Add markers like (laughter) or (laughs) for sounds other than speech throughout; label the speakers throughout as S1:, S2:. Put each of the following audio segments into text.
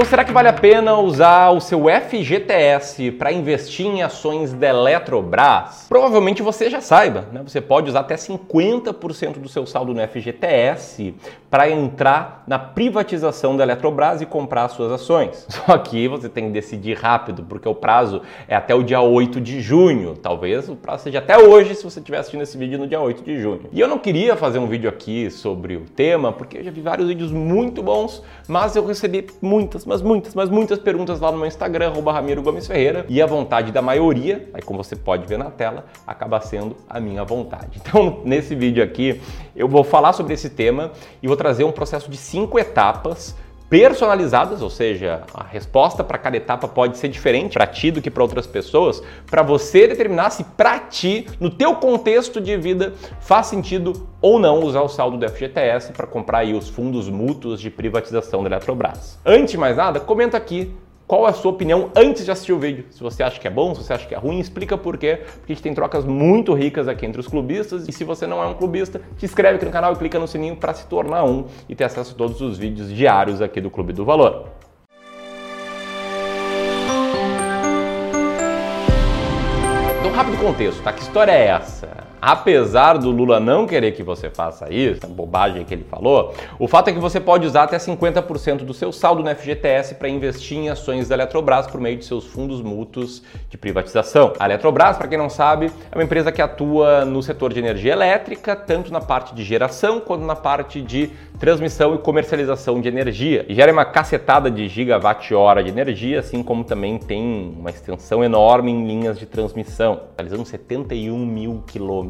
S1: Então será que vale a pena usar o seu FGTS para investir em ações da Eletrobras? Provavelmente você já saiba, né? Você pode usar até 50% do seu saldo no FGTS para entrar na privatização da Eletrobras e comprar suas ações. (laughs) Só que você tem que decidir rápido, porque o prazo é até o dia 8 de junho. Talvez o prazo seja até hoje se você estiver assistindo esse vídeo no dia 8 de junho. E eu não queria fazer um vídeo aqui sobre o tema, porque eu já vi vários vídeos muito bons, mas eu recebi muitas, mas muitas, mas muitas perguntas lá no meu Instagram, arroba Ramiro Gomes Ferreira, e a vontade da maioria, aí como você pode ver na tela, acaba sendo a minha vontade. (laughs) Então, nesse vídeo aqui, eu vou falar sobre esse tema e vou trazer um processo de cinco etapas personalizadas, ou seja, a resposta para cada etapa pode ser diferente para ti do que para outras pessoas, para você determinar se para ti, no teu contexto de vida, faz sentido ou não usar o saldo do FGTS para comprar aí os fundos mútuos de privatização da Eletrobras. Antes de mais nada, comenta aqui qual é a sua opinião antes de assistir o vídeo. Se você acha que é bom, se você acha que é ruim, explica por quê. Porque a gente tem trocas muito ricas aqui entre os clubistas. E se você não é um clubista, te inscreve aqui no canal e clica no sininho para se tornar um e ter acesso a todos os vídeos diários aqui do Clube do Valor. Então, rápido contexto, tá? Que história é essa? Apesar do Lula não querer que você faça isso, bobagem que ele falou, o fato é que você pode usar até 50% do seu saldo no FGTS para investir em ações da Eletrobras por meio de seus fundos mútuos de privatização. A Eletrobras, para quem não sabe, é uma empresa que atua no setor de energia elétrica, tanto na parte de geração quanto na parte de transmissão e comercialização de energia. E gera uma cacetada de gigawatt-hora de energia, assim como também tem uma extensão enorme em linhas de transmissão, realizando 71 mil quilômetros,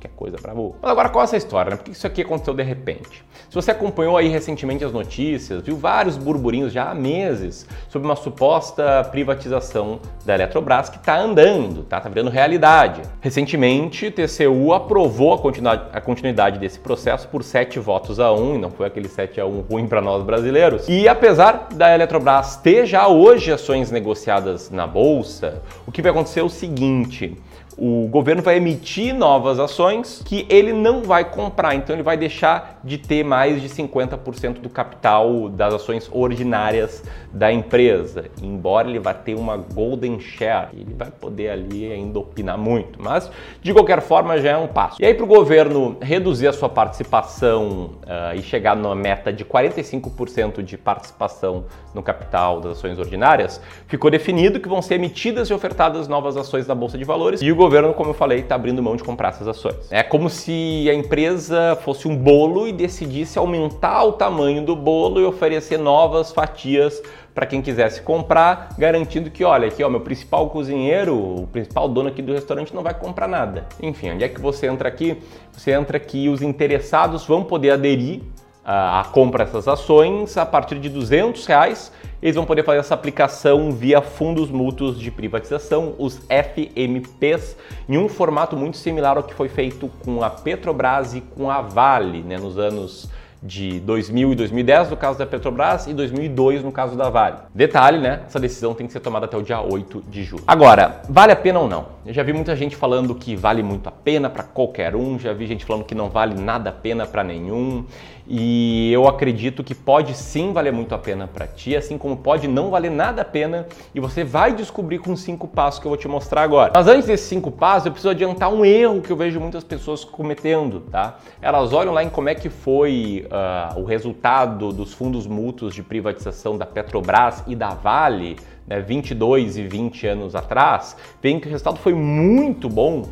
S1: que é coisa pra boa. Mas agora qual é essa história, né? Por que isso aqui aconteceu de repente? Se você acompanhou aí recentemente as notícias, viu vários burburinhos já há meses sobre uma suposta privatização da Eletrobras que tá andando, tá? Tá virando realidade. Recentemente, o TCU aprovou a continuidade, a continuidade desse processo por 7 votos a 1 não foi aquele 7 a 1 ruim para nós brasileiros. E apesar da Eletrobras ter já hoje ações negociadas na bolsa, o que vai acontecer é o seguinte: o governo vai emitir novas ações que ele não vai comprar, então ele vai deixar de ter mais de 50% do capital das ações ordinárias da empresa, embora ele vá ter uma golden share, ele vai poder ali ainda opinar muito, mas de qualquer forma já é um passo. E aí para o governo reduzir a sua participação uh, e chegar numa meta de 45% de participação no capital das ações ordinárias, ficou definido que vão ser emitidas e ofertadas novas ações na bolsa de valores e o governo, como eu falei, está abrindo mão de comprar essas ações. É como se a empresa fosse um bolo e decidisse aumentar o tamanho do bolo e oferecer novas fatias para quem quisesse comprar, garantindo que, olha, aqui, ó, meu principal cozinheiro, o principal dono aqui do restaurante não vai comprar nada. Enfim, onde é que você entra aqui? Você entra aqui, os interessados vão poder aderir a compra dessas ações a partir de 200 reais. Eles vão poder fazer essa aplicação via fundos mútuos de privatização, os FMPs, em um formato muito similar ao que foi feito com a Petrobras e com a Vale, né, nos anos de 2000 e 2010 no caso da Petrobras e 2002 no caso da Vale. Detalhe, né? Essa decisão tem que ser tomada até o dia 8 de julho. Agora, vale a pena ou não? Eu já vi muita gente falando que vale muito a pena para qualquer um, já vi gente falando que não vale nada a pena para nenhum. E eu acredito que pode sim valer muito a pena para ti, assim como pode não valer nada a pena, e você vai descobrir com cinco passos que eu vou te mostrar agora. Mas antes desses cinco passos, eu preciso adiantar um erro que eu vejo muitas pessoas cometendo, tá? Elas olham lá em como é que foi uh, o resultado dos fundos mútuos de privatização da Petrobras e da Vale, né, 22 e 20 anos atrás, veem que o resultado foi muito bom,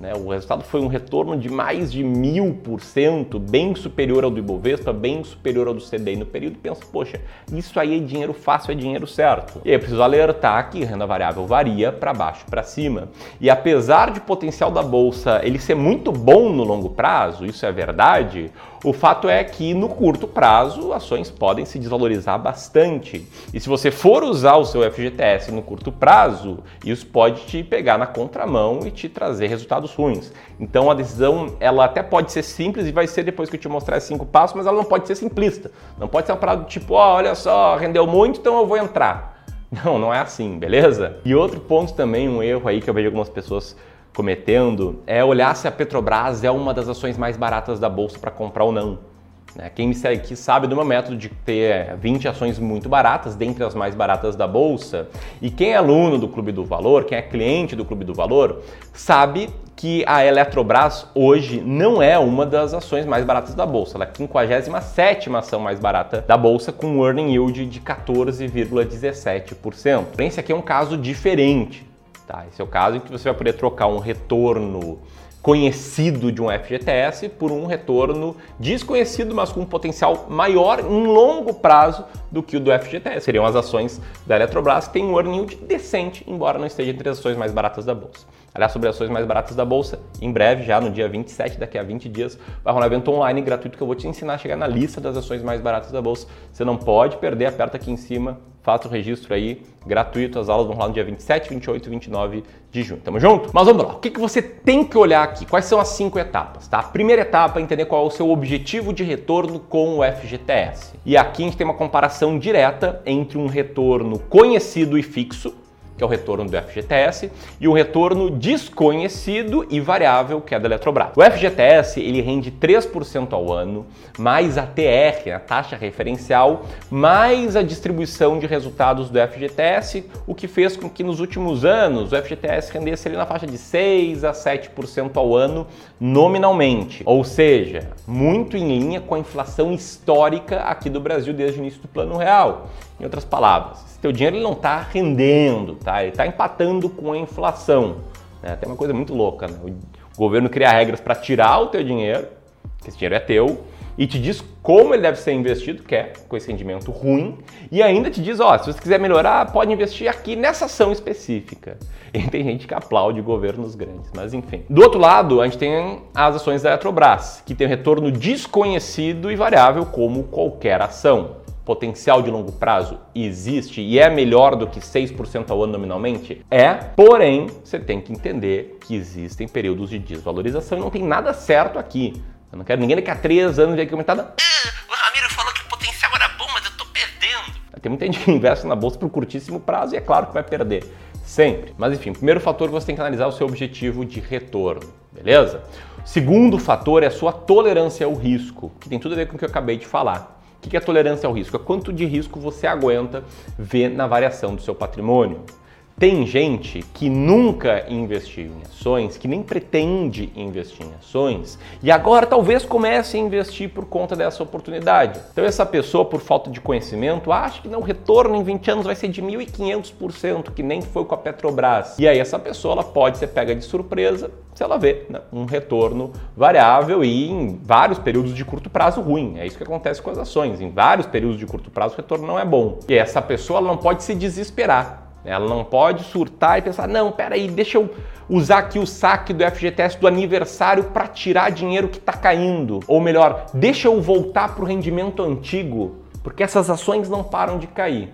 S1: né? O resultado foi um retorno de mais de mil por cento, bem superior ao do Ibovespa, bem superior ao do CDI no período. Pensa, poxa, isso aí é dinheiro fácil, é dinheiro certo. E eu preciso alertar que renda variável varia para baixo para cima. E apesar de potencial da bolsa ele ser muito bom no longo prazo, isso é verdade, o fato é que no curto prazo ações podem se desvalorizar bastante. E se você for usar o seu FGTS no curto prazo, isso pode te pegar na contramão e te trazer resultados ruins. Então a decisão ela até pode ser simples e vai ser depois que eu te mostrar esses cinco passos, mas ela não pode ser simplista. Não pode ser uma parada tipo, oh, olha só, rendeu muito, então eu vou entrar. (laughs) Não, não é assim, beleza? E outro ponto também, um erro aí que eu vejo algumas pessoas cometendo é olhar se a Petrobras é uma das ações mais baratas da bolsa para comprar ou não. Né? Quem me segue aqui sabe do meu método de ter 20 ações muito baratas, dentre as mais baratas da bolsa. E quem é aluno do Clube do Valor, quem é cliente do Clube do Valor, sabe que a Eletrobras hoje não é uma das ações mais baratas da bolsa. Ela é a 57 ação mais barata da bolsa, com um earning yield de 14,17%. Esse aqui é um caso diferente. Tá? Esse é o caso em que você vai poder trocar um retorno conhecido de um FGTS por um retorno desconhecido, mas com um potencial maior em longo prazo do que o do FGTS. Seriam as ações da Eletrobras, que tem um earning decente, embora não esteja entre as ações mais baratas da bolsa. Aliás, sobre ações mais baratas da bolsa, em breve, já no dia 27, daqui a 20 dias, vai rolar um evento online gratuito que eu vou te ensinar a chegar na lista das ações mais baratas da bolsa. Você não pode perder, aperta aqui em cima, faça o registro aí, gratuito. As aulas vão rolar no dia 27, 28 e 29 de junho. Tamo junto? Mas vamos lá. O que, que você tem que olhar aqui? Quais são as cinco etapas? Tá? primeira etapa é entender qual é o seu objetivo de retorno com o FGTS. E aqui a gente tem uma comparação direta entre um retorno conhecido e fixo que é o retorno do FGTS, e o retorno desconhecido e variável, que é da Eletrobras. O FGTS ele rende 3% ao ano, mais a TR, a taxa referencial, mais a distribuição de resultados do FGTS, o que fez com que nos últimos anos o FGTS rendesse ali na faixa de 6 a 7% ao ano nominalmente, ou seja, muito em linha com a inflação histórica aqui do Brasil desde o início do Plano Real. Em outras palavras, se teu dinheiro ele não está rendendo, tá? ele está empatando com a inflação. Né? Tem uma coisa muito louca, né? o governo cria regras para tirar o teu dinheiro, que esse dinheiro é teu, e te diz como ele deve ser investido, que é com esse rendimento ruim, e ainda te diz, ó, se você quiser melhorar, pode investir aqui nessa ação específica. (laughs) E tem gente que aplaude governos grandes, mas enfim. Do outro lado, a gente tem as ações da Eletrobras, que tem um retorno desconhecido e variável como qualquer ação potencial de longo prazo existe e é melhor do que 6% ao ano nominalmente? É, porém, você tem que entender que existem períodos de desvalorização e não tem nada certo aqui. Eu não quero ninguém daqui a três anos ver aqui aumentado. Ah, o Ramiro falou que o potencial era bom, mas eu tô perdendo. Tem muita gente que investe na bolsa por curtíssimo prazo e é claro que vai perder. Sempre. Mas enfim, primeiro fator você tem que analisar o seu objetivo de retorno, beleza? Segundo fator é a sua tolerância ao risco, que tem tudo a ver com o que eu acabei de falar. O que é tolerância ao risco? É quanto de risco você aguenta ver na variação do seu patrimônio. Tem gente que nunca investiu em ações, que nem pretende investir em ações e agora talvez comece a investir por conta dessa oportunidade. Então, essa pessoa, por falta de conhecimento, acha que não, o retorno em 20 anos vai ser de 1.500%, que nem foi com a Petrobras. E aí, essa pessoa ela pode ser pega de surpresa se ela vê né, um retorno variável e em vários períodos de curto prazo ruim. É isso que acontece com as ações. Em vários períodos de curto prazo, o retorno não é bom. E essa pessoa ela não pode se desesperar ela não pode surtar e pensar, não, peraí, deixa eu usar aqui o saque do FGTS do aniversário para tirar dinheiro que está caindo. Ou melhor, deixa eu voltar para o rendimento antigo, porque essas ações não param de cair.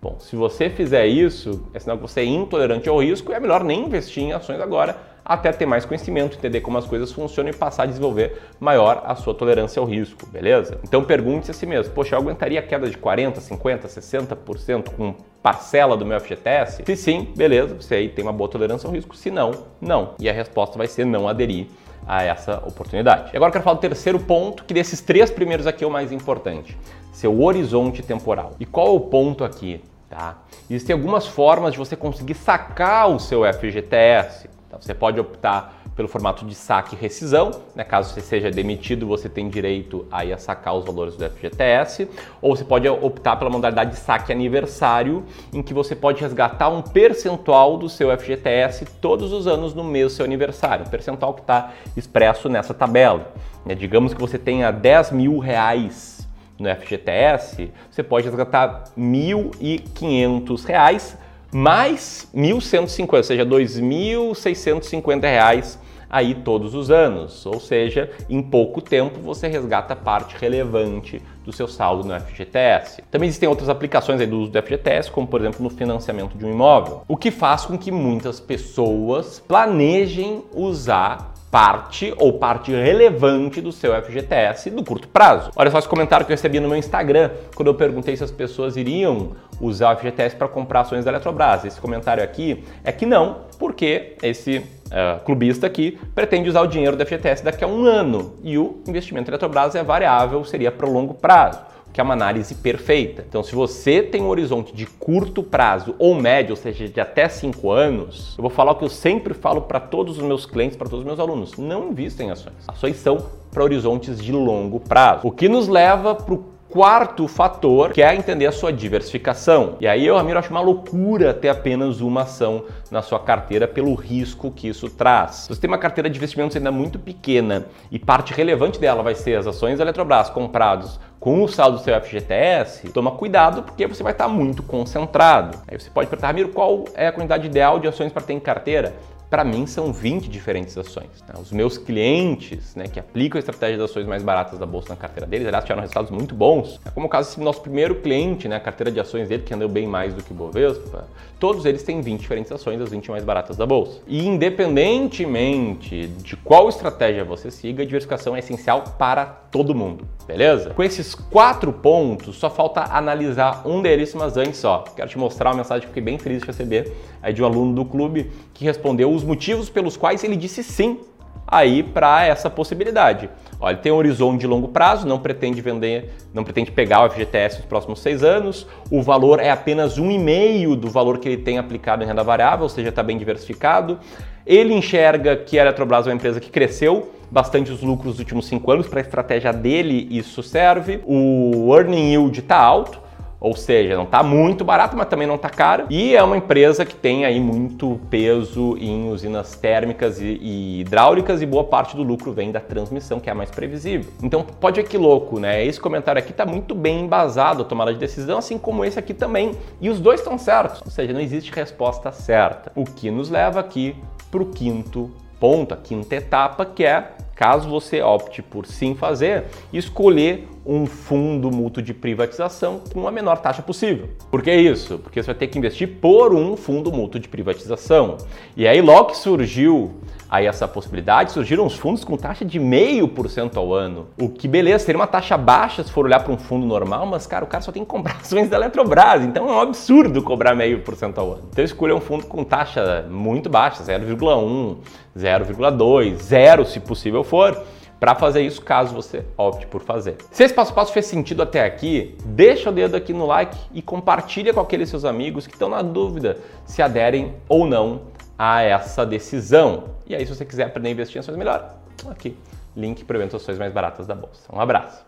S1: Bom, se você fizer isso, é sinal que você é intolerante ao risco e é melhor nem investir em ações agora, até ter mais conhecimento, entender como as coisas funcionam e passar a desenvolver maior a sua tolerância ao risco, beleza? Então pergunte-se a si mesmo, poxa, eu aguentaria queda de 40, 50, 60% com parcela do meu FGTS? Se sim, beleza, você aí tem uma boa tolerância ao risco, se não, não. E a resposta vai ser não aderir a essa oportunidade. E agora eu quero falar do terceiro ponto, que desses três primeiros aqui é o mais importante, seu horizonte temporal. E qual é o ponto aqui? Tá? Existem algumas formas de você conseguir sacar o seu FGTS. Então, você pode optar pelo formato de saque e rescisão, né? caso você seja demitido, você tem direito aí a sacar os valores do FGTS, ou você pode optar pela modalidade de saque aniversário, em que você pode resgatar um percentual do seu FGTS todos os anos no mês do seu aniversário, um percentual que está expresso nessa tabela. Né? Digamos que você tenha 10 mil reais no FGTS, você pode resgatar R$ 1.500 mais 1.150, ou seja, R$ 2.650 aí todos os anos, ou seja, em pouco tempo você resgata parte relevante do seu saldo no FGTS. Também existem outras aplicações aí do uso do FGTS, como por exemplo no financiamento de um imóvel, o que faz com que muitas pessoas planejem usar parte ou parte relevante do seu FGTS no curto prazo. Olha só esse comentário que eu recebi no meu Instagram quando eu perguntei se as pessoas iriam usar o FGTS para comprar ações da Eletrobras. Esse comentário aqui é que não, porque esse uh, clubista que pretende usar o dinheiro da FGTS daqui a um ano e o investimento da Eletrobras é variável, seria para o longo prazo que é uma análise perfeita. Então, se você tem um horizonte de curto prazo ou médio, ou seja, de até 5 anos, eu vou falar o que eu sempre falo para todos os meus clientes, para todos os meus alunos: não invista em ações. Ações são para horizontes de longo prazo. O que nos leva para o Quarto fator que é entender a sua diversificação. E aí eu, Ramiro, acho uma loucura ter apenas uma ação na sua carteira pelo risco que isso traz. Se você tem uma carteira de investimentos ainda muito pequena e parte relevante dela vai ser as ações da Eletrobras comprados com o saldo do seu FGTS, toma cuidado porque você vai estar muito concentrado. Aí você pode perguntar, Ramiro, qual é a quantidade ideal de ações para ter em carteira? Para mim são 20 diferentes ações. Né? Os meus clientes né, que aplicam a estratégia de ações mais baratas da bolsa na carteira deles, aliás, tiveram resultados muito bons. É como o caso do nosso primeiro cliente, né, a carteira de ações dele, que andou bem mais do que o Bovespa, todos eles têm 20 diferentes ações, as 20 mais baratas da bolsa. E independentemente de qual estratégia você siga, a diversificação é essencial para todo mundo, beleza? Com esses quatro pontos, só falta analisar um deles, mas antes só, quero te mostrar uma mensagem que fiquei bem feliz de receber aí de um aluno do clube que respondeu os motivos pelos quais ele disse sim aí para essa possibilidade. Olha, tem um horizonte de longo prazo, não pretende vender, não pretende pegar o FGTS nos próximos seis anos, o valor é apenas um e meio do valor que ele tem aplicado em renda variável, ou seja, está bem diversificado. Ele enxerga que a Eletrobras é uma empresa que cresceu bastante os lucros nos últimos cinco anos, para a estratégia dele isso serve. O earning yield está alto, ou seja, não está muito barato, mas também não está caro. E é uma empresa que tem aí muito peso em usinas térmicas e, hidráulicas e boa parte do lucro vem da transmissão, que é a mais previsível. Então pode ver que louco, né? Esse comentário aqui está muito bem embasado a tomada de decisão, assim como esse aqui também. E os dois estão certos, ou seja, não existe resposta certa. O que nos leva aqui para o quinto ponto, a quinta etapa, que é caso você opte por sim fazer, escolher um fundo mútuo de privatização com a menor taxa possível. Por que isso? Porque você vai ter que investir por um fundo mútuo de privatização. E aí logo que surgiu aí essa possibilidade, surgiram os fundos com taxa de meio por cento ao ano. O que beleza, seria uma taxa baixa se for olhar para um fundo normal, mas cara, o cara só tem que comprar (laughs) ações da Eletrobras, então é um absurdo cobrar meio por cento ao ano. Então escolha um fundo com taxa muito baixa, 0,1, 0,2, 0 se possível for para fazer isso, caso você opte por fazer. Se esse passo a passo fez sentido até aqui, deixa o dedo aqui no like e compartilha com aqueles seus amigos que estão na dúvida se aderem ou não a essa decisão. E aí, se você quiser aprender a investir em ações melhor, aqui, link para ações mais baratas da bolsa. Um abraço.